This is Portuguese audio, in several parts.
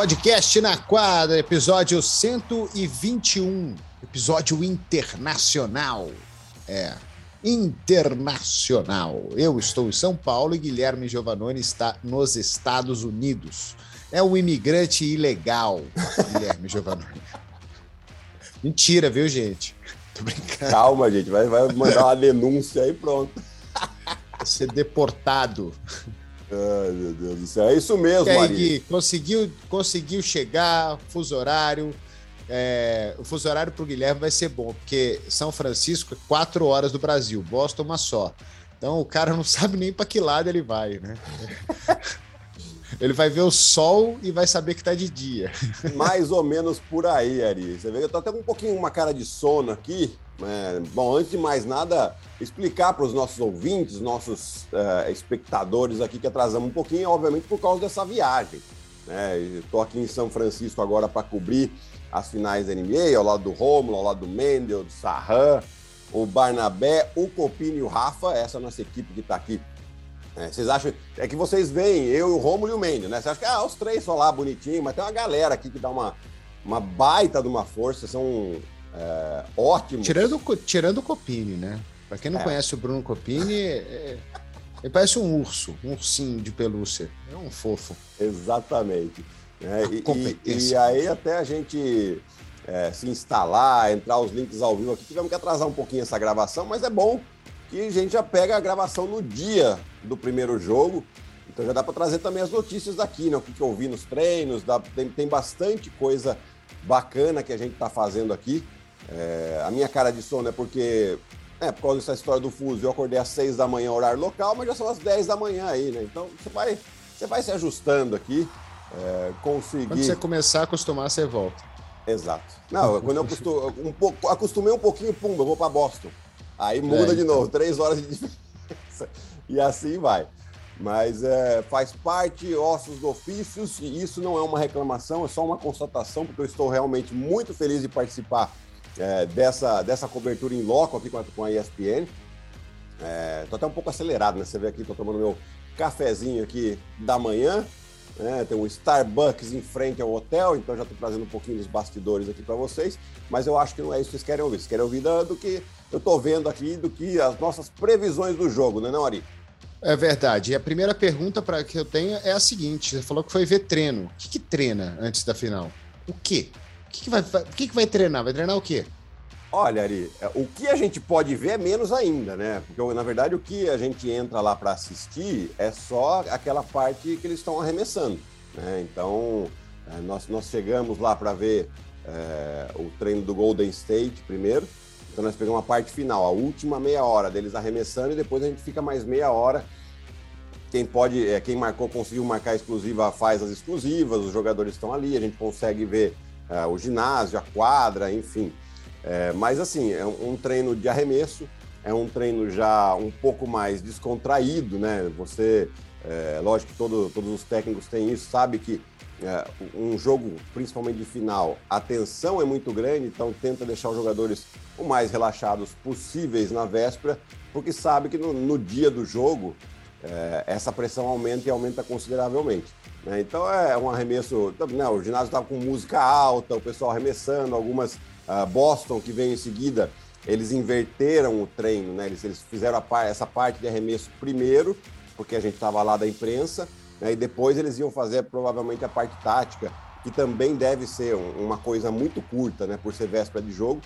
Podcast na quadra, episódio 121, episódio internacional. É, internacional. Eu estou em São Paulo e Guilherme Giovannone está nos Estados Unidos. É um imigrante ilegal, Guilherme Giovannone. Mentira, viu, gente? Tô brincando. Calma, gente, vai, vai mandar uma denúncia aí pronto. Vai ser deportado. Ai, meu Deus do céu. É isso mesmo, e aí, Gui, conseguiu, conseguiu chegar, fuso horário. É, o fuso horário para o Guilherme vai ser bom, porque São Francisco é quatro horas do Brasil, Boston uma só. Então o cara não sabe nem para que lado ele vai, né? Ele vai ver o sol e vai saber que tá de dia. Mais ou menos por aí, Ari. Você vê, eu tô até com um pouquinho uma cara de sono aqui. É, bom, antes de mais nada, explicar para os nossos ouvintes, nossos uh, espectadores aqui que atrasamos um pouquinho, obviamente por causa dessa viagem. Né? Estou aqui em São Francisco agora para cobrir as finais da NBA, ao lado do Romulo, ao lado do Mendel, do Sarran, o Barnabé, o Copini e o Rafa, essa é nossa equipe que está aqui é, vocês acham. É que vocês veem eu, o Romulo e o Mendes, né? Você acha que ah, os três são lá bonitinhos, mas tem uma galera aqui que dá uma, uma baita de uma força, são é, ótimos. Tirando, tirando o Copini, né? Pra quem não é. conhece o Bruno Copini, é, ele parece um urso, um ursinho de pelúcia. É um fofo. Exatamente. É, e, e, e, aí até a gente é, se instalar, entrar os links ao vivo aqui, tivemos que atrasar um pouquinho essa gravação, mas é bom que a gente já pega a gravação no dia do primeiro jogo. Então já dá para trazer também as notícias daqui, né? O que, que eu vi nos treinos, dá, tem, tem bastante coisa bacana que a gente está fazendo aqui. É, a minha cara de sono é porque, é, por causa dessa história do fuso, eu acordei às 6 da manhã, horário local, mas já são as 10 da manhã aí, né? Então você vai, você vai se ajustando aqui, é, conseguir. Quando você começar a acostumar, você volta. Exato. Não, quando eu acostumei um, pouco, acostumei um pouquinho, pum, eu vou para Boston. Aí muda é, de novo, então. três horas de diferença. E assim vai. Mas é, faz parte, ossos do ofícios, e isso não é uma reclamação, é só uma constatação, porque eu estou realmente muito feliz de participar é, dessa, dessa cobertura em loco aqui com a, com a ESPN. Estou até um pouco acelerado, né? Você vê aqui, estou tomando meu cafezinho aqui da manhã. Né? Tem um Starbucks em frente ao hotel, então já estou trazendo um pouquinho dos bastidores aqui para vocês. Mas eu acho que não é isso que vocês querem ouvir. Vocês querem ouvir do que eu estou vendo aqui do que as nossas previsões do jogo, né, não, Ari? É verdade. E a primeira pergunta para que eu tenho é a seguinte: você falou que foi ver treino. O que, que treina antes da final? O quê? O que, que, vai, que, que vai treinar? Vai treinar o quê? Olha, Ari, é, o que a gente pode ver é menos ainda, né? Porque, na verdade, o que a gente entra lá para assistir é só aquela parte que eles estão arremessando. Né? Então, é, nós, nós chegamos lá para ver é, o treino do Golden State primeiro. Então nós pegamos a parte final, a última meia hora deles arremessando e depois a gente fica mais meia hora. Quem pode, é, quem marcou, conseguiu marcar exclusiva, faz as exclusivas, os jogadores estão ali, a gente consegue ver é, o ginásio, a quadra, enfim. É, mas assim, é um, um treino de arremesso, é um treino já um pouco mais descontraído, né? Você, é, lógico que todo, todos os técnicos têm isso, sabe que é, um jogo, principalmente de final, a tensão é muito grande, então tenta deixar os jogadores o mais relaxados possíveis na véspera, porque sabe que no, no dia do jogo é, essa pressão aumenta e aumenta consideravelmente. Né? Então é um arremesso. Né, o ginásio estava com música alta, o pessoal arremessando, algumas. Uh, Boston, que veio em seguida, eles inverteram o treino, né? eles, eles fizeram a, essa parte de arremesso primeiro, porque a gente estava lá da imprensa, né? e depois eles iam fazer provavelmente a parte tática, que também deve ser um, uma coisa muito curta, né? por ser véspera de jogo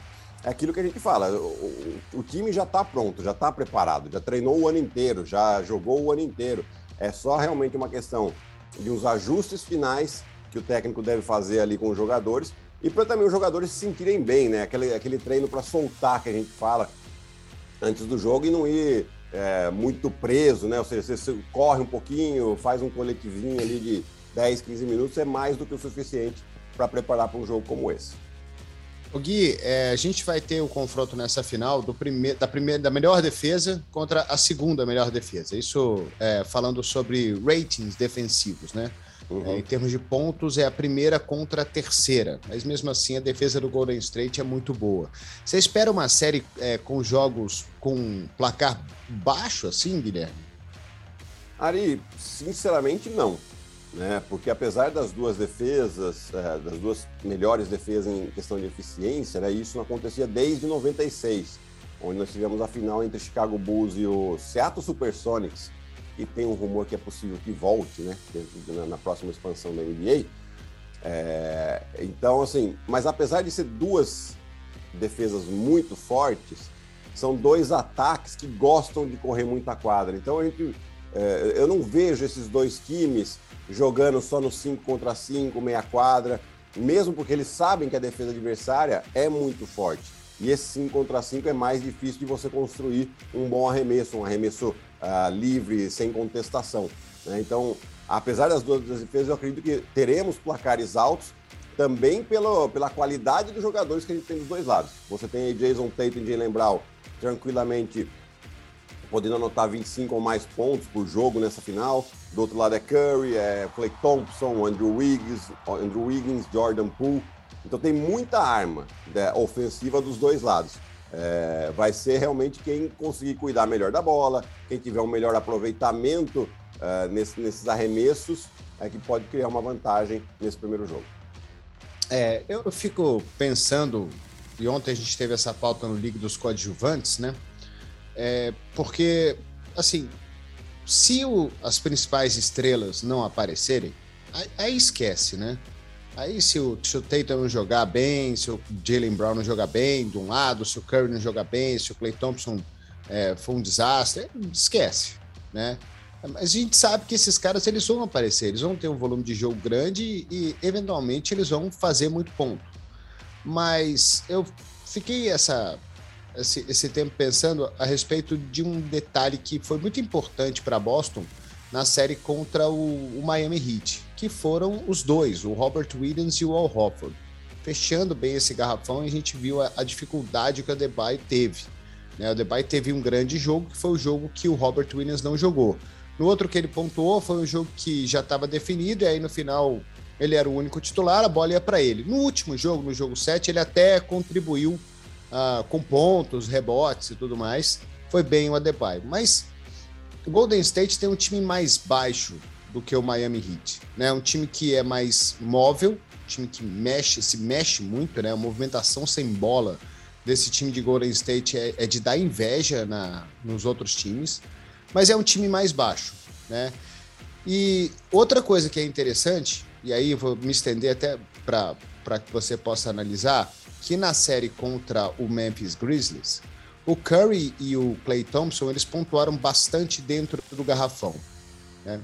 é aquilo que a gente fala, o, o time já está pronto, já está preparado, já treinou o ano inteiro, já jogou o ano inteiro. É só realmente uma questão de uns ajustes finais que o técnico deve fazer ali com os jogadores e para também os jogadores se sentirem bem, né? Aquele, aquele treino para soltar que a gente fala antes do jogo e não ir é, muito preso, né? Ou seja, você corre um pouquinho, faz um coletivinho ali de 10, 15 minutos, é mais do que o suficiente para preparar para um jogo como esse. O Gui, é, a gente vai ter o confronto nessa final do primeir, da, primeira, da melhor defesa contra a segunda melhor defesa. Isso é, falando sobre ratings defensivos, né? Uhum. É, em termos de pontos, é a primeira contra a terceira. Mas mesmo assim, a defesa do Golden State é muito boa. Você espera uma série é, com jogos com placar baixo, assim, Guilherme? Ari, sinceramente, não. Né? Porque apesar das duas defesas, é, das duas melhores defesas em questão de eficiência, né? Isso não acontecia desde 96, onde nós tivemos a final entre Chicago Bulls e o Seattle Supersonics, e tem um rumor que é possível que volte, né? Na próxima expansão da NBA. É, então, assim, mas apesar de ser duas defesas muito fortes, são dois ataques que gostam de correr muita quadra. Então, a gente, eu não vejo esses dois times jogando só no 5 contra 5, meia quadra, mesmo porque eles sabem que a defesa adversária é muito forte. E esse 5 contra 5 é mais difícil de você construir um bom arremesso, um arremesso uh, livre, sem contestação. Né? Então, apesar das duas defesas, eu acredito que teremos placares altos também pela, pela qualidade dos jogadores que a gente tem dos dois lados. Você tem Jason Tatum e Jalen Brown tranquilamente podendo anotar 25 ou mais pontos por jogo nessa final. Do outro lado é Curry, é Clay Thompson, Andrew Wiggins, Andrew Wiggins, Jordan Poole. Então tem muita arma né, ofensiva dos dois lados. É, vai ser realmente quem conseguir cuidar melhor da bola, quem tiver um melhor aproveitamento uh, nesse, nesses arremessos, é que pode criar uma vantagem nesse primeiro jogo. É, eu fico pensando, e ontem a gente teve essa pauta no Liga dos Coadjuvantes, né? É, porque, assim, se o, as principais estrelas não aparecerem, aí, aí, esquece, né? Aí se o, se o Tatum não jogar bem, se o Jalen Brown não jogar bem de um lado, se o Curry não jogar bem, se o Clay Thompson é, for um desastre, esquece, né? Mas a gente sabe que esses caras eles vão aparecer, eles vão ter um volume de jogo grande e, eventualmente eles vão fazer muito ponto. Mas eu fiquei essa esse, esse tempo pensando a respeito de um detalhe que foi muito importante para Boston na série contra o, o, Miami Heat, que foram os dois, o Robert Williams e o Al Horford. Fechando bem esse garrafão, a gente viu a, a dificuldade que o Debye teve. Né? O Debye teve um grande jogo, que foi o jogo que o Robert Williams não jogou. No outro que ele pontuou foi um jogo que já estava definido, e aí no final ele era o único titular, a bola ia para ele. No último jogo, no jogo 7, ele até contribuiu uh, com pontos, rebotes e tudo mais. Foi bem o Adebayo. Mas o Golden State tem um time mais baixo do que o Miami Heat. Né? Um time que é mais móvel, um time que mexe, se mexe muito, né? A movimentação sem bola desse time de Golden State é, é de dar inveja na, nos outros times, mas é um time mais baixo, né? E outra coisa que é interessante, e aí vou me estender até para que você possa analisar, que na série contra o Memphis Grizzlies, o Curry e o Clay Thompson eles pontuaram bastante dentro do garrafão. Né?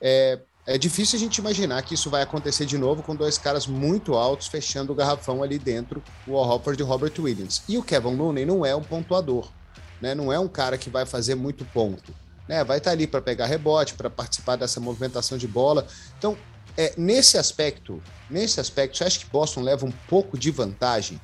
É, é difícil a gente imaginar que isso vai acontecer de novo com dois caras muito altos fechando o garrafão ali dentro, o Horford e o Robert Williams. E o Kevin Looney não é um pontuador, né? não é um cara que vai fazer muito ponto. Né? Vai estar ali para pegar rebote, para participar dessa movimentação de bola. Então, é, nesse aspecto, nesse aspecto, você acha que Boston leva um pouco de vantagem?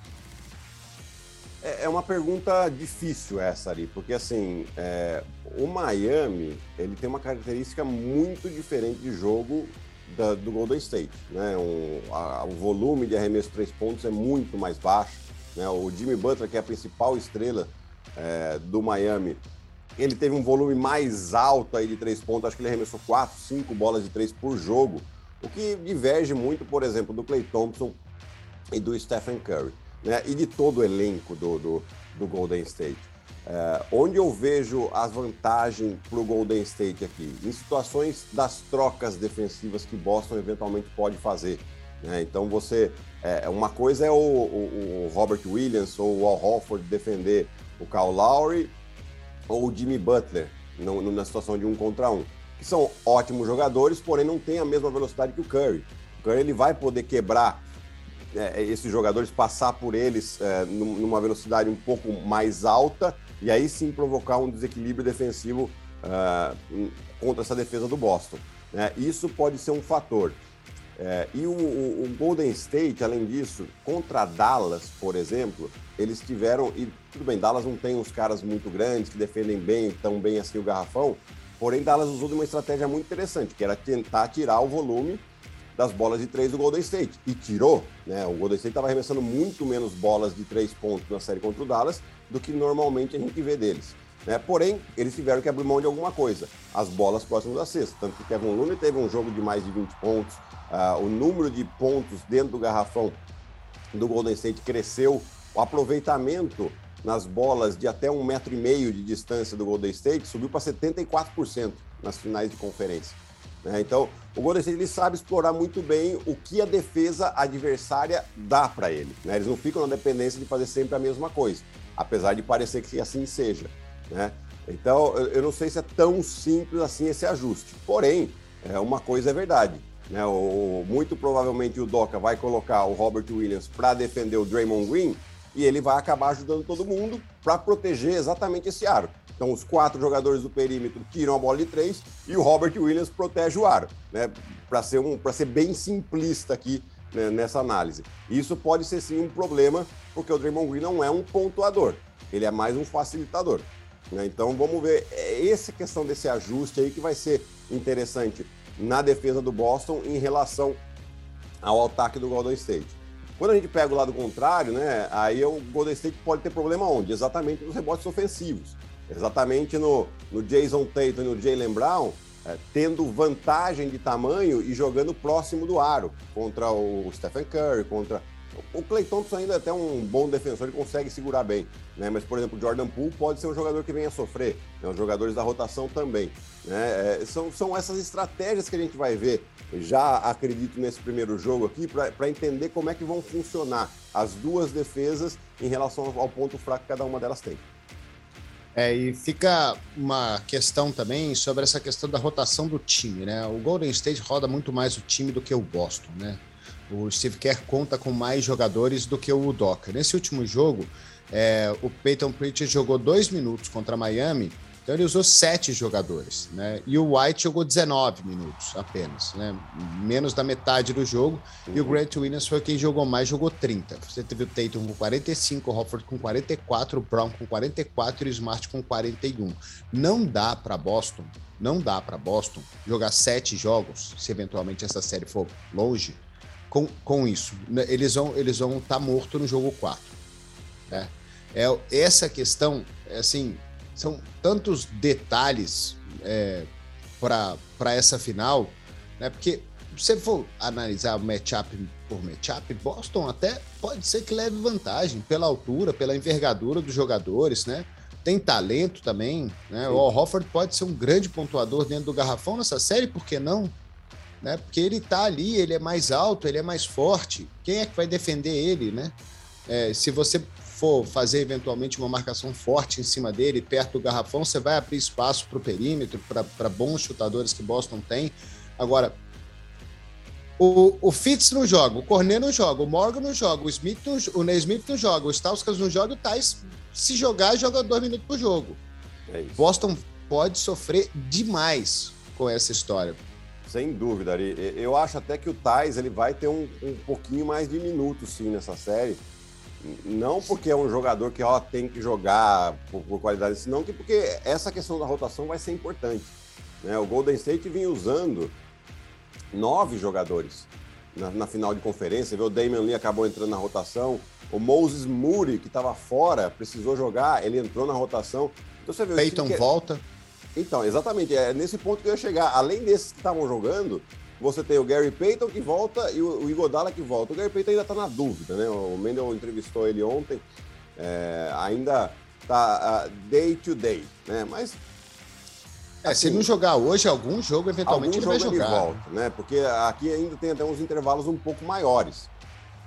É, é uma pergunta difícil essa ali, porque assim, é, o Miami ele tem uma característica muito diferente de jogo da, do Golden State, né? Um, a, o volume de arremesso de três pontos é muito mais baixo, né? O Jimmy Butler, que é a principal estrela é, do Miami, ele teve um volume mais alto aí de três pontos, acho que ele arremessou quatro, cinco bolas de três por jogo o que diverge muito, por exemplo, do Clay Thompson e do Stephen Curry, né? e de todo o elenco do, do, do Golden State. É, onde eu vejo as vantagens para o Golden State aqui? Em situações das trocas defensivas que Boston eventualmente pode fazer. Né? Então você. É, uma coisa é o, o, o, Robert Williams ou o Al Horford defender o Kyle Lowry ou o Jimmy Butler no, situação de um contra um que são ótimos jogadores, porém não têm a mesma velocidade que o Curry. O Curry ele vai poder quebrar é, esses jogadores, passar por eles é, numa velocidade um pouco mais alta e aí sim provocar um desequilíbrio defensivo uh, contra essa defesa do Boston. Né? Isso pode ser um fator. É, e o, o, o, Golden State, além disso, contra Dallas, por exemplo, eles tiveram. E tudo bem, Dallas não tem uns caras muito grandes que defendem bem, tão bem assim o garrafão, Porém, Dallas usou de uma estratégia muito interessante, que era tentar tirar o volume das bolas de três do Golden State. E tirou, né? O Golden State estava arremessando muito menos bolas de três pontos na série contra o Dallas do que normalmente a gente vê deles. Né? Porém, eles tiveram que abrir mão de alguma coisa, as bolas próximas da cesta. Tanto que Kevin Looney teve um jogo de mais de 20 pontos, uh, o número de pontos dentro do garrafão do Golden State cresceu, o aproveitamento nas bolas de até um metro e meio de distância do Golden State subiu para 74% nas finais de conferência. Né? Então, o Golden State ele sabe explorar muito bem o que a defesa adversária dá para ele. Né? Eles não ficam na dependência de fazer sempre a mesma coisa, apesar de parecer que assim seja. Né? Então, eu não sei se é tão simples assim esse ajuste. Porém, é, uma coisa é verdade. Né? O, muito provavelmente o Doca vai colocar o Robert Williams para defender o Draymond Green e ele vai acabar ajudando todo mundo para proteger exatamente esse aro. Então, os quatro jogadores do perímetro tiram a bola de três e o Robert Williams protege o aro, né? Para ser, um, ser bem simplista aqui né, nessa análise. Isso pode ser sim um problema, porque o Draymond Green não é um pontuador, ele é mais um facilitador. Né? Então, vamos ver. É essa questão desse ajuste aí que vai ser interessante na defesa do Boston em relação ao ataque do Golden State. Quando a gente pega o lado contrário, né, aí o Golden State pode ter problema onde? Exatamente nos rebotes ofensivos. Exatamente no, no Jason Tatum e no Jalen Brown, é, tendo vantagem de tamanho e jogando próximo do aro contra o Stephen Curry, contra o Clay Thompson ainda é até um bom defensor, ele consegue segurar bem, né? Mas, por exemplo, o Jordan Poole pode ser um jogador que venha a sofrer, né? os jogadores da rotação também. Né? É, são, são essas estratégias que a gente vai ver, já acredito nesse primeiro jogo aqui, para entender como é que vão funcionar as duas defesas em relação ao ponto fraco que cada uma delas tem. É, e fica uma questão também sobre essa questão da rotação do time, né? O Golden State roda muito mais o time do que o Boston, né? O Steve Kerr conta com mais jogadores do que o Udoka. Nesse último jogo, é, o Peyton Pritchard jogou dois minutos contra Miami, então ele usou sete jogadores, né? E o White jogou 19 minutos apenas, né? Menos da metade do jogo. Uhum. E o Grant Williams foi quem jogou mais, jogou 30. Você teve o Tatum com 45, o Hofford com 44, o Brown com 44 e o Smart com 41. Não dá para Boston, não dá para Boston jogar sete jogos, se eventualmente essa série for longe, com, com isso. Eles vão eles vão estar tá morto no jogo 4. Né? É, essa questão, é assim, são tantos detalhes é, para essa final, né? Porque se você for analisar matchup por matchup, Boston até pode ser que leve vantagem pela altura, pela envergadura dos jogadores, né? Tem talento também, né? Sim. O Hofford pode ser um grande pontuador dentro do garrafão nessa série, por que não? Né? Porque ele tá ali, ele é mais alto, ele é mais forte. Quem é que vai defender ele, né? É, se você for fazer eventualmente uma marcação forte em cima dele, perto do garrafão, você vai abrir espaço para o perímetro, para bons chutadores que Boston tem. Agora, o, o Fitz não joga, o Cornet não joga, o Morgan não joga, o Smith não, o Neysmith não joga, o Stauskas não joga, o Thais, se jogar, joga dois minutos por jogo. É Boston pode sofrer demais com essa história. Sem dúvida, Ari. Eu acho até que o Tais ele vai ter um, um pouquinho mais de minutos, sim, nessa série. Não porque é um jogador que ó, tem que jogar por, por qualidade, senão que porque essa questão da rotação vai ser importante. Né? O Golden State vinha usando nove jogadores na, na, final de conferência. O Damian Lee acabou entrando na rotação. O Moses Moody, que estava fora, precisou jogar, ele entrou na rotação. Então você vê Peyton que... Então, exatamente, é nesse ponto que eu ia chegar. Além desses que estavam jogando, você tem o Gary Payton que volta e o, Igodala que volta. O Gary Payton ainda está na dúvida, né? O Mendel entrevistou ele ontem, é, ainda está uh, day to day, né? Mas é, assim, se ele não jogar hoje, algum jogo eventualmente algum ele jogo vai jogar. Ele volta, né? Porque aqui ainda tem até uns intervalos um pouco maiores.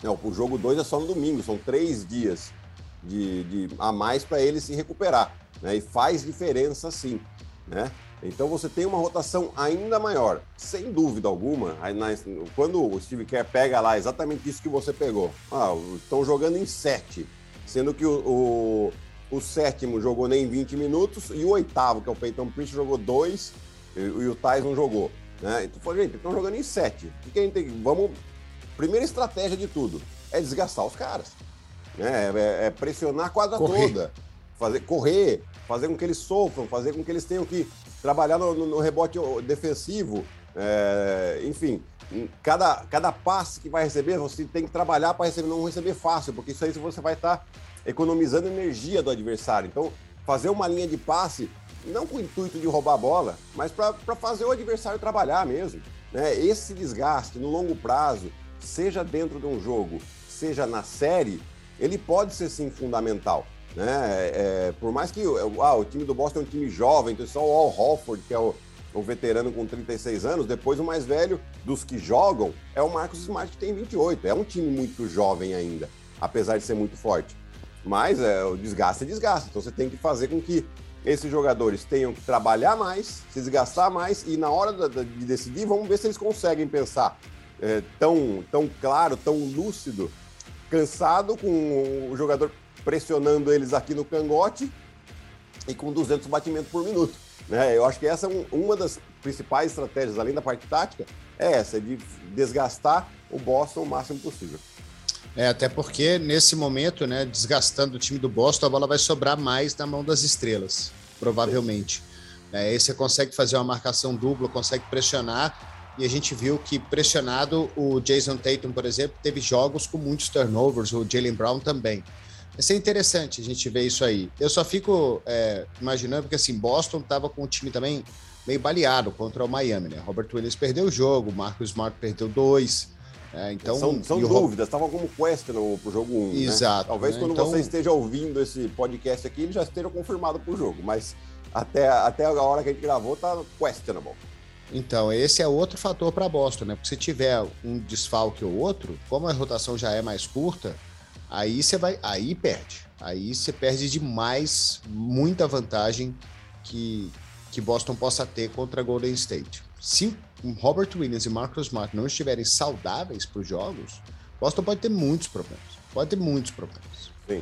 Não, o jogo 2 é só no domingo, são três dias de, de a mais para ele se recuperar. Né? E faz diferença sim né? Então você tem uma rotação ainda maior, sem dúvida alguma. Quando o Steve Kerr pega lá exatamente isso que você pegou, ah, estão jogando em sete, sendo que o, o, o, sétimo jogou nem 20 minutos e o oitavo, que é o Peyton Prince, jogou dois e, e o Thais não jogou. Né? Então, falei, gente, estão jogando em sete. O que a gente tem? Vamos. Primeira estratégia de tudo é desgastar os caras. Né? É, é pressionar a quadra correr. toda, fazer correr, fazer com que eles sofram, fazer com que eles tenham que trabalhar no, no, rebote defensivo. É, enfim, cada, cada passe que vai receber, você tem que trabalhar para receber, não receber fácil, porque isso aí você vai estar tá economizando energia do adversário. Então, fazer uma linha de passe, não com o intuito de roubar a bola, mas para fazer o adversário trabalhar mesmo. Né? Esse desgaste no longo prazo, seja dentro de um jogo, seja na série, ele pode ser sim fundamental. Né? É, é por mais que ah, o time do Boston é um time jovem, então só o Al Hofford, que é o, o veterano com 36 anos, depois o mais velho dos que jogam é o Marcos Smart, que tem 28. É um time muito jovem ainda, apesar de ser muito forte. Mas é, o desgaste é desgaste, então você tem que fazer com que esses jogadores tenham que trabalhar mais, se desgastar mais e na hora de decidir, vamos ver se eles conseguem pensar é, tão, tão claro, tão lúcido, cansado, com o jogador pressionando eles aqui no cangote e com 200 batimentos por minuto. Né? Eu acho que essa é um, uma das principais estratégias, além da parte tática, é essa, de desgastar o Boston o máximo possível. É, até porque nesse momento, né, desgastando o time do Boston, a bola vai sobrar mais na mão das estrelas, provavelmente. É, aí você consegue fazer uma marcação dupla, consegue pressionar, e a gente viu que pressionado o Jason Tatum, por exemplo, teve jogos com muitos turnovers, o Jalen Brown também. Vai ser interessante a gente ver isso aí. Eu só fico é, imaginando, porque assim, Boston estava com o time também meio baleado contra o Miami, né? Robert Williams perdeu o jogo, Marcus Smart perdeu dois. É, então, são são dúvidas, estavam como question no, pro jogo 1. Né? Exato. Né? Talvez né? quando então... você esteja ouvindo esse podcast aqui, ele já esteja confirmado pro jogo, mas até, até a hora que a gente gravou tá questionable. Então, esse é outro fator para Boston, né? Porque se tiver um desfalque ou outro, como a rotação já é mais curta, aí você vai, aí perde. Aí você perde demais, muita vantagem que que Boston possa ter contra Golden State. Se Robert Williams e Marcus Smart não estiverem saudáveis para os jogos, Boston pode ter muitos problemas. Pode ter muitos problemas. Sim.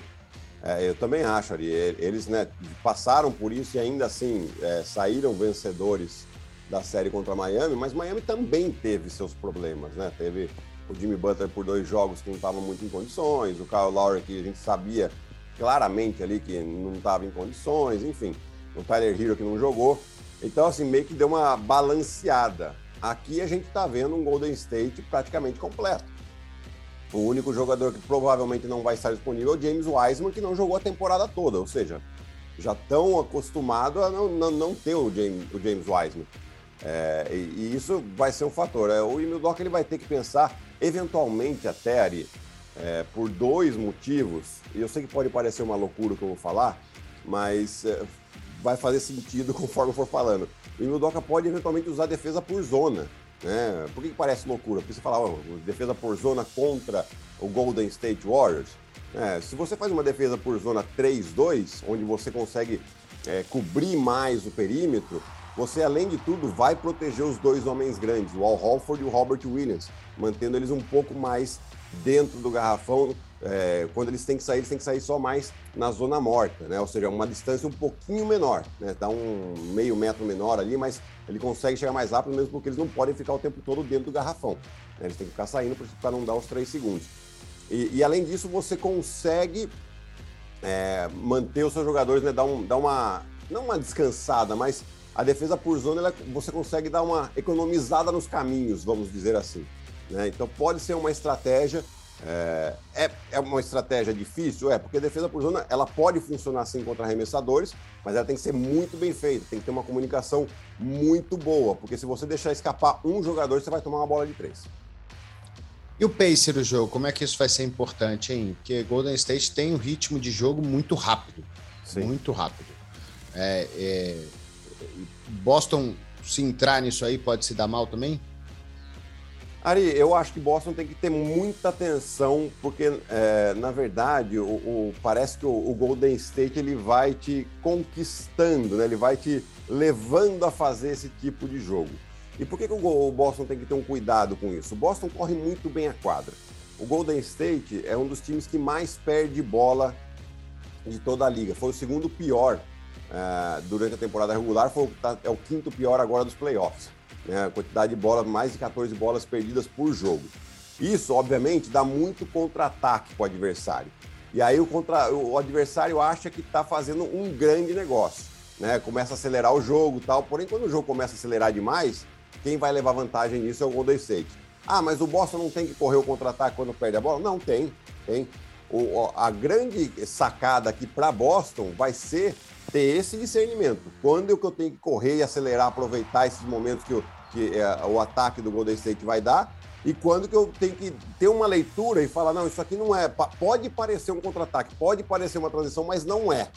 É, eu também acho, Ari. Eles né, passaram por isso e ainda assim é, saíram vencedores da série contra Miami, mas Miami também teve seus problemas, né? Teve o Jimmy Butler por dois jogos que não estava muito em condições, o Kyle Lowry que a gente sabia claramente ali que não estava em condições, enfim o Tyler Hero que não jogou. Então, assim, meio que deu uma balanceada. Aqui a gente está vendo um Golden State praticamente completo. O único jogador que provavelmente não vai estar disponível é o James Wiseman, que não jogou a temporada toda, ou seja, já estão acostumados a não, não, não, ter o James, o James Wiseman. É, e, e, isso vai ser um fator. É, o Emil Doc ele vai ter que pensar, eventualmente até, Ari, é, por dois motivos, e eu sei que pode parecer uma loucura o que eu vou falar, mas é, vai fazer sentido conforme eu for falando. O Imodoka pode eventualmente usar defesa por zona. Né? Por que, que parece loucura? Porque você fala, defesa por zona contra o Golden State Warriors. É, se você faz uma defesa por zona 3-2, onde você consegue é, cobrir mais o perímetro, você, além de tudo, vai proteger os dois homens grandes, o Al Holford e o Robert Williams, mantendo eles um pouco mais dentro do garrafão, é, quando eles têm que sair, eles têm que sair só mais na zona morta, né? Ou seja, uma distância um pouquinho menor, né? Dá um meio metro menor ali, mas ele consegue chegar mais rápido mesmo porque eles não podem ficar o tempo todo dentro do garrafão. Né? Eles têm que ficar saindo para não dar os três segundos. E, e, além disso, você consegue é, manter os seus jogadores, né? Dar, um, dar uma, não uma descansada, mas a defesa por zona, ela, você consegue dar uma economizada nos caminhos, vamos dizer assim. Né? Então pode ser uma estratégia é, é, é, uma estratégia difícil? É, porque a defesa por zona ela pode funcionar sim contra arremessadores, mas ela tem que ser muito bem feita, tem que ter uma comunicação muito boa, porque se você deixar escapar um jogador, você vai tomar uma bola de três. E o pace do jogo, como é que isso vai ser importante, hein? Porque Golden State tem um ritmo de jogo muito rápido. Sim. Muito rápido. É, é, Boston, se entrar nisso aí, pode se dar mal também? Ari, eu acho que Boston tem que ter muita atenção, porque, é, na verdade, o, o parece que o, o, Golden State ele vai te conquistando, né? ele vai te levando a fazer esse tipo de jogo. E por que, que o, o Boston tem que ter um cuidado com isso? O Boston corre muito bem a quadra. O Golden State é um dos times que mais perde bola de toda a liga. Foi o segundo pior uh, durante a temporada regular, foi, tá, é o quinto pior agora dos playoffs né? Quantidade de bolas, mais de 14 bolas perdidas por jogo. Isso, obviamente, dá muito contra-ataque para o adversário. E aí o, contra... o adversário acha que está fazendo um grande negócio. Né? Começa a acelerar o jogo tal. Porém, quando o jogo começa a acelerar demais, quem vai levar vantagem nisso é o Golden State. Ah, mas o Boston não tem que correr o contra-ataque quando perde a bola? Não, tem. Tem. O, a grande sacada aqui para Boston vai ser ter esse discernimento. Quando eu tenho que correr e acelerar, aproveitar esses momentos que, eu, que é, o ataque do Golden State vai dar, e quando que eu tenho que ter uma leitura e falar, não, isso aqui não é, pode parecer um contra-ataque, pode parecer uma transição, mas não é.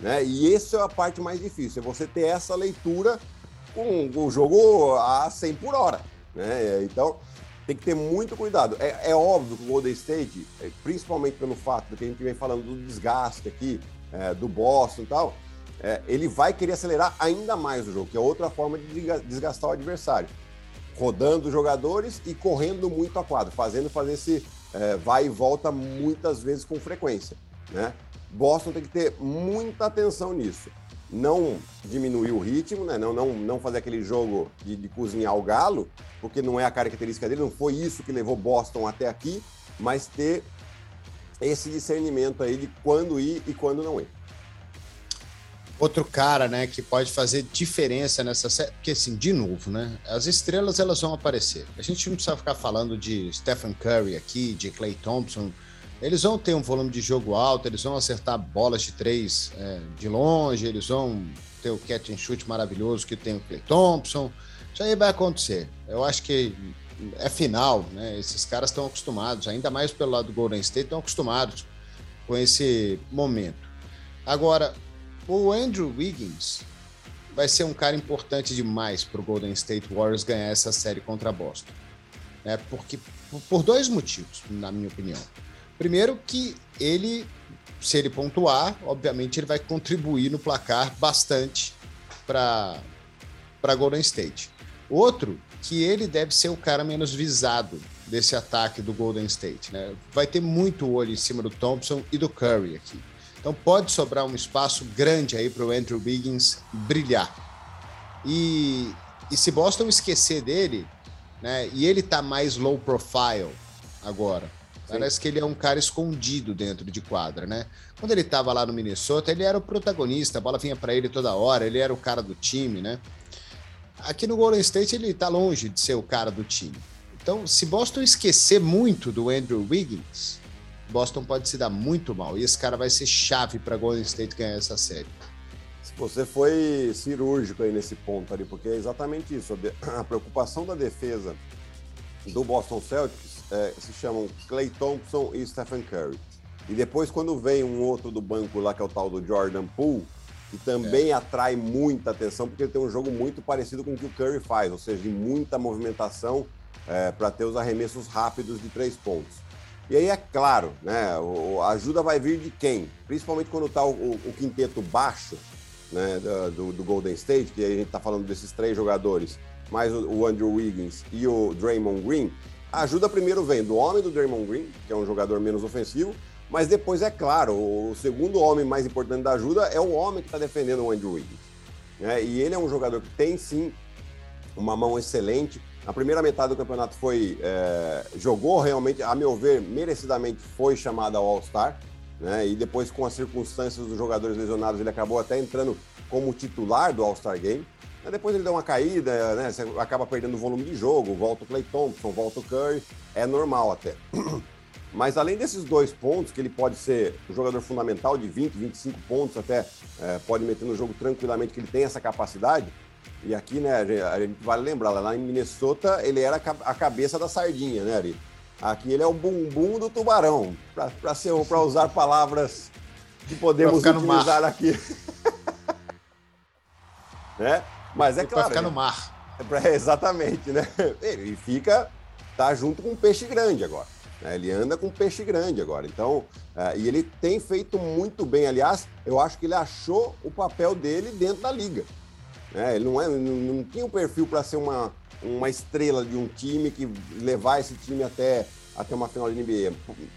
Né? E essa é a parte mais difícil, é você ter essa leitura com o jogo a 100 por hora. Né? Então, tem que ter muito cuidado. É, é, óbvio que o Golden State, é, principalmente pelo fato de que a gente vem falando do desgaste aqui, é, do Boston e tal, é, ele vai querer acelerar ainda mais o jogo, que é outra forma de desgastar o adversário rodando os jogadores e correndo muito a quadro, fazendo fazer esse é, vai e volta muitas vezes com frequência. Né? Boston tem que ter muita atenção nisso. Não diminuir o ritmo, né? não, não, não fazer aquele jogo de, de cozinhar o galo, porque não é a característica dele, não foi isso que levou Boston até aqui, mas ter esse discernimento aí de quando ir e quando não ir outro cara, né, que pode fazer diferença nessa série, porque assim, de novo, né, as estrelas elas vão aparecer. A gente não precisa ficar falando de Stephen Curry aqui, de Clay Thompson. Eles vão ter um volume de jogo alto, eles vão acertar bolas de três é, de longe, eles vão ter o catch and shoot maravilhoso que tem o Clay Thompson. Isso aí vai acontecer. Eu acho que é final, né? Esses caras estão acostumados, ainda mais pelo lado do Golden State, estão acostumados com esse momento. Agora, o Andrew Wiggins vai ser um cara importante demais para o Golden State Warriors ganhar essa série contra Boston. Né? Porque, por dois motivos, na minha opinião. Primeiro, que ele, se ele pontuar, obviamente ele vai contribuir no placar bastante para Golden State. Outro, que ele deve ser o cara menos visado desse ataque do Golden State. Né? Vai ter muito olho em cima do Thompson e do Curry aqui. Então pode sobrar um espaço grande aí para o Andrew Wiggins brilhar. E, e se Boston esquecer dele, né, e ele tá mais low profile agora, Parece que ele é um cara escondido dentro de quadra, né? Quando ele estava lá no Minnesota, ele era o protagonista, a bola vinha para ele toda hora, ele era o cara do time, né? Aqui no Golden State ele está longe de ser o cara do time. Então, se Boston esquecer muito do Andrew Wiggins, Boston pode se dar muito mal. E esse cara vai ser chave para Golden State ganhar essa série. Você foi cirúrgico aí nesse ponto ali, porque é exatamente isso. A preocupação da defesa do Boston Celtics é, se chamam Clay Thompson e Stephen Curry. E depois, quando vem um outro do banco lá, que é o tal do Jordan Poole, que também é. atrai muita atenção, porque ele tem um jogo muito parecido com o que o Curry faz, ou seja, de muita movimentação é, para ter os arremessos rápidos de três pontos. E aí é claro, né? a ajuda vai vir de quem? Principalmente quando está o, o, o, quinteto baixo né, do, do, Golden State, que a gente está falando desses três jogadores, mais o, o, Andrew Wiggins e o Draymond Green. A ajuda primeiro vem do homem do Draymond Green, que é um jogador menos ofensivo, mas depois, é claro, o segundo homem mais importante da ajuda é o homem que está defendendo o Andrew Wiggins. Né? E ele é um jogador que tem sim uma mão excelente, a primeira metade do campeonato foi é, jogou realmente, a meu ver, merecidamente foi chamado ao All-Star, né? E depois, com as circunstâncias dos jogadores lesionados, ele acabou até entrando como titular do All-Star Game. Depois ele deu uma caída, né? Você acaba perdendo o volume de jogo, volta o Clay Thompson, volta o Curry, é normal até. Mas além desses dois pontos, que ele pode ser um jogador fundamental de 20, 25 pontos, até é, pode meter no jogo tranquilamente, que ele tem essa capacidade, e aqui, né, a gente vale lembrar, lá em Minnesota ele era a cabeça da sardinha, né, Ari? Aqui ele é o bumbum do tubarão, para usar palavras que podemos utilizar aqui. né? Mas é claro. Para ficar no mar. É, exatamente, né? Ele fica, tá junto com um peixe grande agora. Né? Ele anda com um peixe grande agora. Então, uh, e ele tem feito muito bem. Aliás, eu acho que ele achou o papel dele dentro da liga. Né? Ele não, é, não, não tinha um perfil para ser uma, uma estrela de um time que levar esse time até, até uma final de NBA.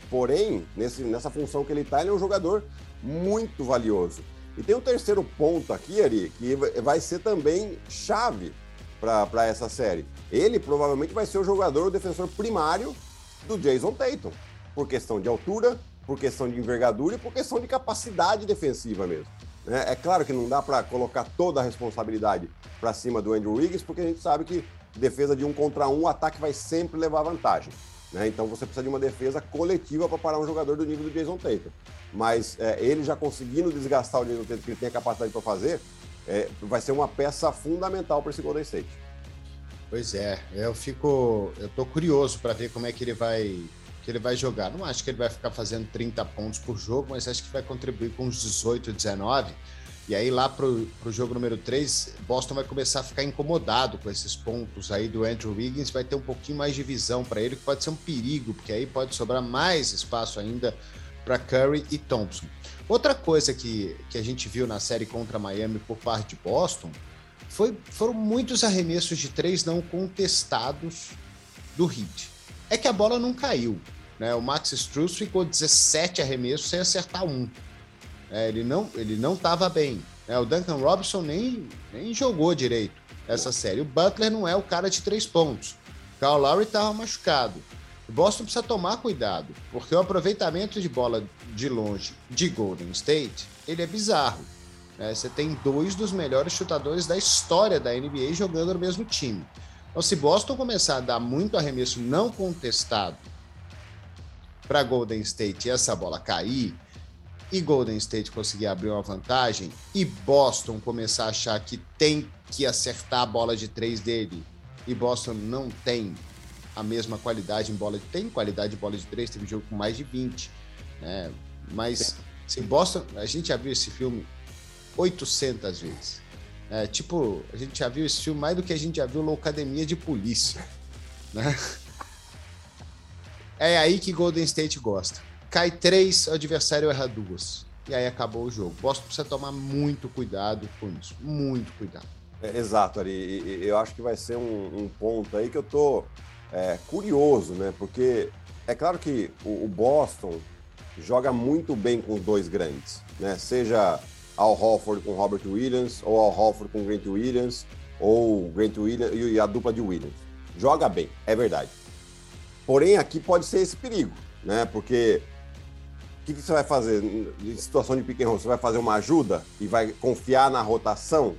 Porém, nesse, nessa função que ele está, ele é um jogador muito valioso. E tem um terceiro ponto aqui, Ari, que vai ser também chave para essa série. Ele provavelmente vai ser o jogador, o defensor primário do Jason Tatum, por questão de altura, por questão de envergadura e por questão de capacidade defensiva mesmo. Né? É claro que não dá para colocar toda a responsabilidade para cima do Andrew Wiggins, porque a gente sabe que defesa de um contra um, o ataque vai sempre levar vantagem. Né? Então você precisa de uma defesa coletiva para parar um jogador do nível do Jason Tatum. Mas é, ele já conseguindo desgastar o Jason Tatum, que ele tem a capacidade para fazer, é, vai ser uma peça fundamental para esse Golden State. Pois é, eu fico, eu tô curioso para ver como é que ele vai que ele vai jogar. Não acho que ele vai ficar fazendo 30 pontos por jogo, mas acho que vai contribuir com uns 18, 19. E aí lá pro, pro jogo número 3, Boston vai começar a ficar incomodado com esses pontos aí do Andrew Wiggins, vai ter um pouquinho mais de visão para ele, que pode ser um perigo, porque aí pode sobrar mais espaço ainda para Curry e Thompson. Outra coisa que, que a gente viu na série contra Miami por parte de Boston foi, foram muitos arremessos de três não contestados do Heat. É que a bola não caiu. Né? O Max Struz ficou 17 arremessos sem acertar um. É, ele não ele não estava bem. Né? O Duncan Robinson nem, nem jogou direito essa série. O Butler não é o cara de três pontos. O Kyle Lowry estava machucado. O Boston precisa tomar cuidado, porque o aproveitamento de bola de longe de Golden State ele é bizarro. Né? Você tem dois dos melhores chutadores da história da NBA jogando no mesmo time. Então, se Boston começar a dar muito arremesso não contestado para Golden State e essa bola cair, e Golden State conseguir abrir uma vantagem, e Boston começar a achar que tem que acertar a bola de três dele, e Boston não tem a mesma qualidade em bola de. Tem qualidade de bola de três, teve jogo com mais de 20. Né? Mas se Boston. A gente já viu esse filme 800 vezes. É, tipo, a gente já viu esse filme mais do que a gente já viu Loucademia de Polícia. Né? É aí que Golden State gosta. Cai três, o adversário erra duas. E aí acabou o jogo. Boston precisa tomar muito cuidado com isso. Muito cuidado. É, exato, Ari. Eu acho que vai ser um, um ponto aí que eu tô é, curioso, né? Porque é claro que o, o, Boston joga muito bem com os dois grandes, né? Seja Al Hofford com Robert Williams, ou Al Hofford com Grant Williams, ou Grant Williams e a dupla de Williams. Joga bem, é verdade. Porém, aqui pode ser esse perigo, né? Porque o que, que, você vai fazer em situação de pick and roll? Você vai fazer uma ajuda e vai confiar na rotação,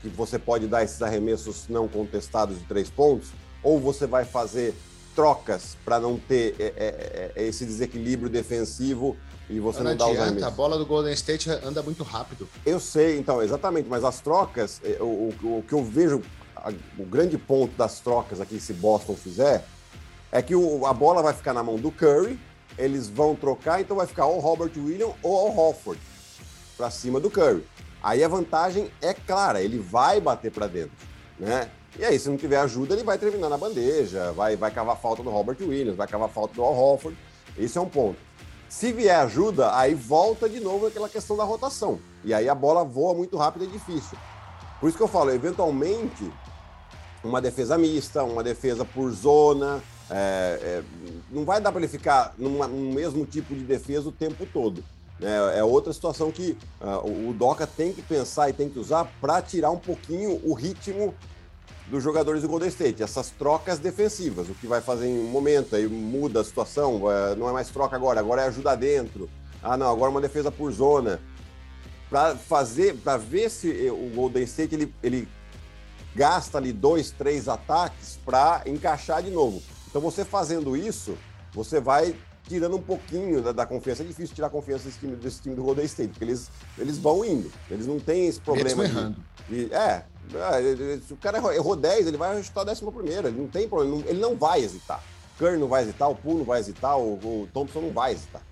que você pode dar esses arremessos não contestados de três pontos? Ou você vai fazer trocas para não ter é, é, é, esse desequilíbrio defensivo e você não, não dá adianta, os arremessos? A bola do Golden State anda muito rápido. Eu sei, então, exatamente, mas as trocas, é, o, o, o que eu vejo, a, o grande ponto das trocas aqui, se Boston fizer, é que o, a bola vai ficar na mão do Curry, eles vão trocar, então vai ficar ou Robert Williams ou Al Hofford para cima do Curry. Aí a vantagem é clara, ele vai bater para dentro, né? E aí, se não tiver ajuda, ele vai terminar na bandeja, vai, vai cavar falta do Robert Williams, vai cavar falta do Al Hofford. Esse é um ponto. Se vier ajuda, aí volta de novo aquela questão da rotação. E aí a bola voa muito rápido e é difícil. Por isso que eu falo, eventualmente, uma defesa mista, uma defesa por zona, é, é, não vai dar para ele ficar numa, no mesmo tipo de defesa o tempo todo. É, é outra situação que uh, o Doca tem que pensar e tem que usar para tirar um pouquinho o ritmo dos jogadores do Golden State, essas trocas defensivas, o que vai fazer em um momento, aí muda a situação, uh, não é mais troca agora, agora é ajuda dentro. Ah, não, agora é uma defesa por zona. Para fazer, para ver se o Golden State ele, ele gasta ali dois, três ataques para encaixar de novo. Então, você fazendo isso, você vai tirando um pouquinho da, da confiança. É difícil tirar confiança desse time, desse time do Golden State, porque eles, eles vão indo. Eles não têm esse problema. Eles de, de, é, é, se o cara errou 10, ele vai ajustar a décima primeira. Ele não tem problema, ele não vai hesitar. Curry não vai hesitar, o Poole não vai hesitar, o, o Thompson não vai hesitar.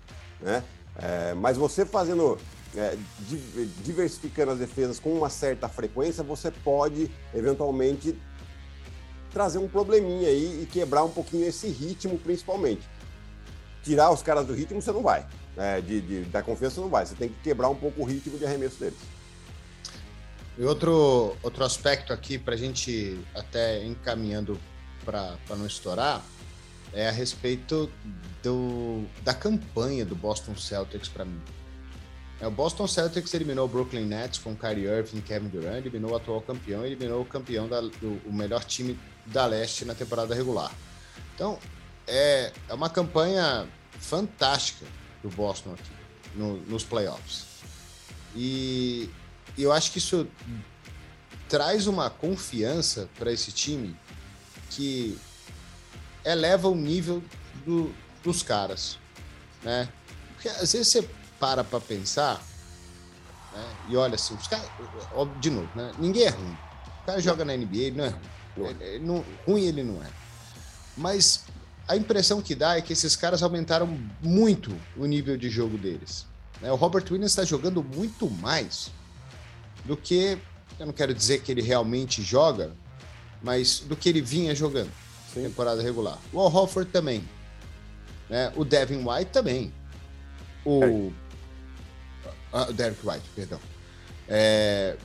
Né? É, mas você fazendo, é, diversificando as defesas com uma certa frequência, você pode eventualmente trazer um probleminha aí e quebrar um pouquinho esse ritmo, principalmente. Tirar os caras do ritmo você não vai. Né? De, de, da confiança não vai. Você tem que quebrar um pouco o ritmo de arremesso deles. E outro, outro aspecto aqui, para a gente até encaminhando para não estourar, é a respeito do, da campanha do Boston Celtics para mim. É, o Boston Celtics eliminou o Brooklyn Nets com Kyrie Irving e Kevin Durant, eliminou o atual campeão eliminou o campeão da, do o melhor time da Leste na temporada regular. Então, é, é uma campanha fantástica do Boston aqui no, nos playoffs. E, eu acho que isso traz uma confiança para esse time que eleva o nível do, dos caras, né? Porque às vezes você para para pensar né? e olha assim, os caras, de novo, né? Ninguém é ruim. O cara joga na NBA, não é ruim. Ele, ele não, ruim ele não é. Mas a impressão que dá é que esses caras aumentaram muito o nível de jogo deles. Né? O Robert Williams está jogando muito mais do que, eu não quero dizer que ele realmente joga, mas do que ele vinha jogando Sim. temporada regular. O Al Hofford também. Né? O Devin White também. O. É. Ah, Derek White, perdão. É...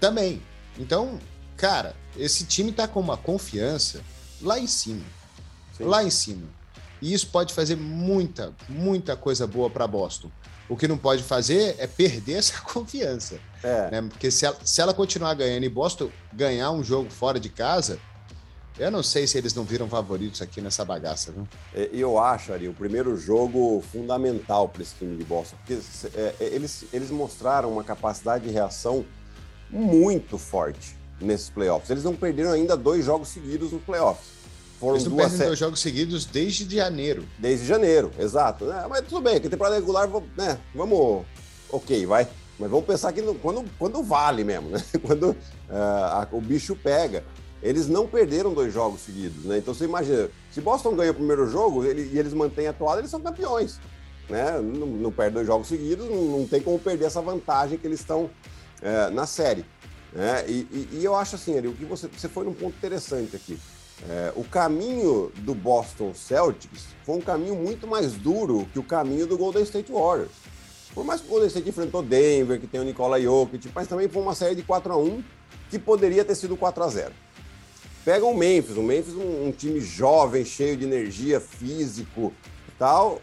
Também. Então, cara, esse time tá com uma confiança lá em cima. Sim. Lá em cima. E isso pode fazer muita, muita coisa boa para Boston. O que não pode fazer é perder essa confiança. É. Né? Porque se ela, se ela continuar ganhando e Boston ganhar um jogo fora de casa, eu não sei se eles não viram favoritos aqui nessa bagaça, viu? É, eu acho, Ari, o primeiro jogo fundamental para esse time de Boston, porque é, é, eles, eles mostraram uma capacidade de reação muito forte nesses playoffs. Eles não perderam ainda dois jogos seguidos nos playoffs. Foram Eles não duas perdem dois jogos seguidos desde janeiro. Desde janeiro, exato. É, mas tudo bem, que temporada regular, né? Vamos. Ok, vai. Mas vamos pensar que no, quando, quando vale mesmo, né? Quando uh, a, o bicho pega. Eles não perderam dois jogos seguidos, né? Então você imagina, se Boston ganha o primeiro jogo ele, e eles mantêm a toada, eles são campeões. Né? Não, não perde dois jogos seguidos, não, não, tem como perder essa vantagem que eles estão uh, na série. Né? E, e, e, eu acho assim, Ari, o que você, você foi num ponto interessante aqui. É, o caminho do Boston Celtics foi um caminho muito mais duro que o caminho do Golden State Warriors. Por mais que o Golden State enfrentou Denver, que tem o Nikola Jokic, mas também foi uma série de 4 a 1 que poderia ter sido 4 a 0 Pega o Memphis, o Memphis um, um time jovem, cheio de energia, físico e tal.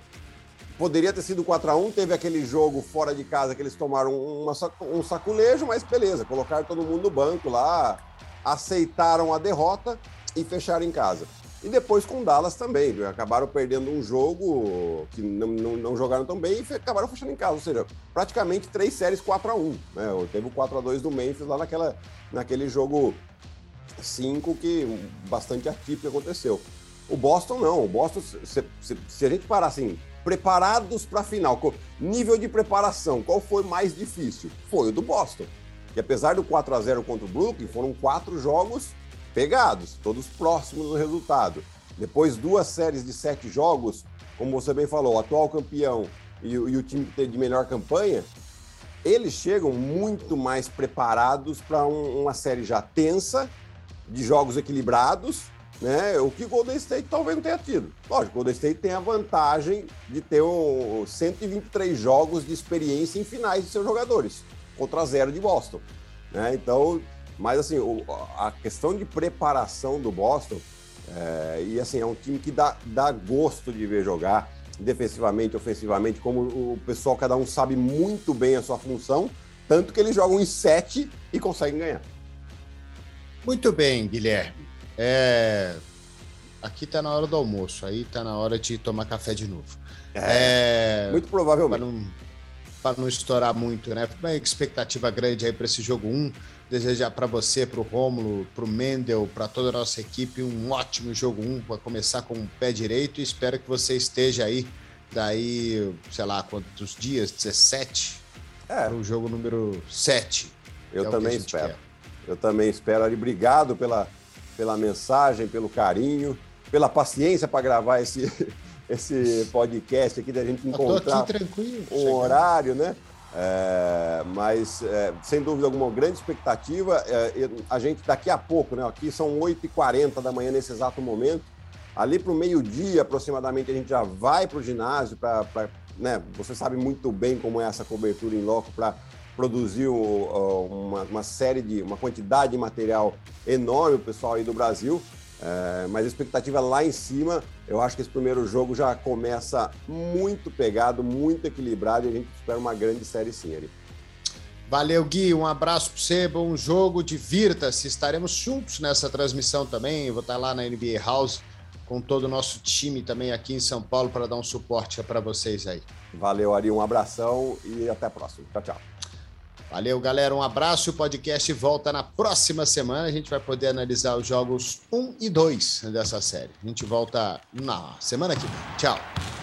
Poderia ter sido 4 a 1 teve aquele jogo fora de casa que eles tomaram uma, um saculejo, mas beleza, colocaram todo mundo no banco lá, aceitaram a derrota e fecharam em casa. E depois com Dallas também, acabaram perdendo um jogo que não, não, não, jogaram tão bem e acabaram fechando em casa. Ou seja, praticamente três séries 4 a 1 né? Teve o 4 a 2 do Memphis lá naquela, naquele jogo 5 que bastante atípico aconteceu. O Boston não. O Boston, se, se, se a gente parar assim, preparados para a final, nível de preparação, qual foi mais difícil? Foi o do Boston. Que apesar do 4 a 0 contra o Brooklyn, foram quatro jogos pegados, todos próximos do resultado. Depois, duas séries de sete jogos, como você bem falou, o atual campeão e, e o time que tem de melhor campanha, eles chegam muito mais preparados para um, uma série já tensa, de jogos equilibrados, né? O que Golden State talvez não tenha tido. Lógico, o Golden State tem a vantagem de ter um 123 jogos de experiência em finais de seus jogadores, contra zero de Boston. Né? Então, mas, assim, o, a questão de preparação do Boston, é, e assim, é um time que dá, dá gosto de ver jogar, defensivamente, ofensivamente, como o pessoal, cada um sabe muito bem a sua função, tanto que eles jogam em sete e conseguem ganhar. Muito bem, Guilherme. É... Aqui está na hora do almoço, aí está na hora de tomar café de novo. É, é... Muito provavelmente. Para não, não estourar muito, né? Uma expectativa grande aí para esse jogo 1. Um desejar para você, para o Rômulo, para o Mendel, para toda a nossa equipe um ótimo jogo 1 para começar com o pé direito e espero que você esteja aí daí, sei lá, quantos dias? 17? É. Para o jogo número 7. Eu é também espero. Quer. Eu também espero. Obrigado pela, pela mensagem, pelo carinho, pela paciência para gravar esse, esse podcast aqui, da gente encontrar um horário, né? É, mas, é, sem dúvida alguma, grande expectativa. É, a gente, daqui a pouco, né, aqui são 8h40 da manhã nesse exato momento. Ali para o meio-dia, aproximadamente, a gente já vai para o ginásio. Pra, né, você sabe muito bem como é essa cobertura em loco para produzir uma, uma série de, uma quantidade de material enorme, o pessoal aí do Brasil. É, mas a expectativa lá em cima, eu acho que esse primeiro jogo já começa muito pegado, muito equilibrado e a gente espera uma grande série sim ali. Valeu, Gui. Um abraço para você. Bom jogo. Divirta-se. Estaremos juntos nessa transmissão também. Eu vou estar lá na NBA House com todo o nosso time também aqui em São Paulo para dar um suporte para vocês aí. Valeu, Ari. Um abração e até a próxima. Tchau, tchau. Valeu, galera. Um abraço. O podcast volta na próxima semana. A gente vai poder analisar os jogos 1 e 2 dessa série. A gente volta na semana que vem. Tchau.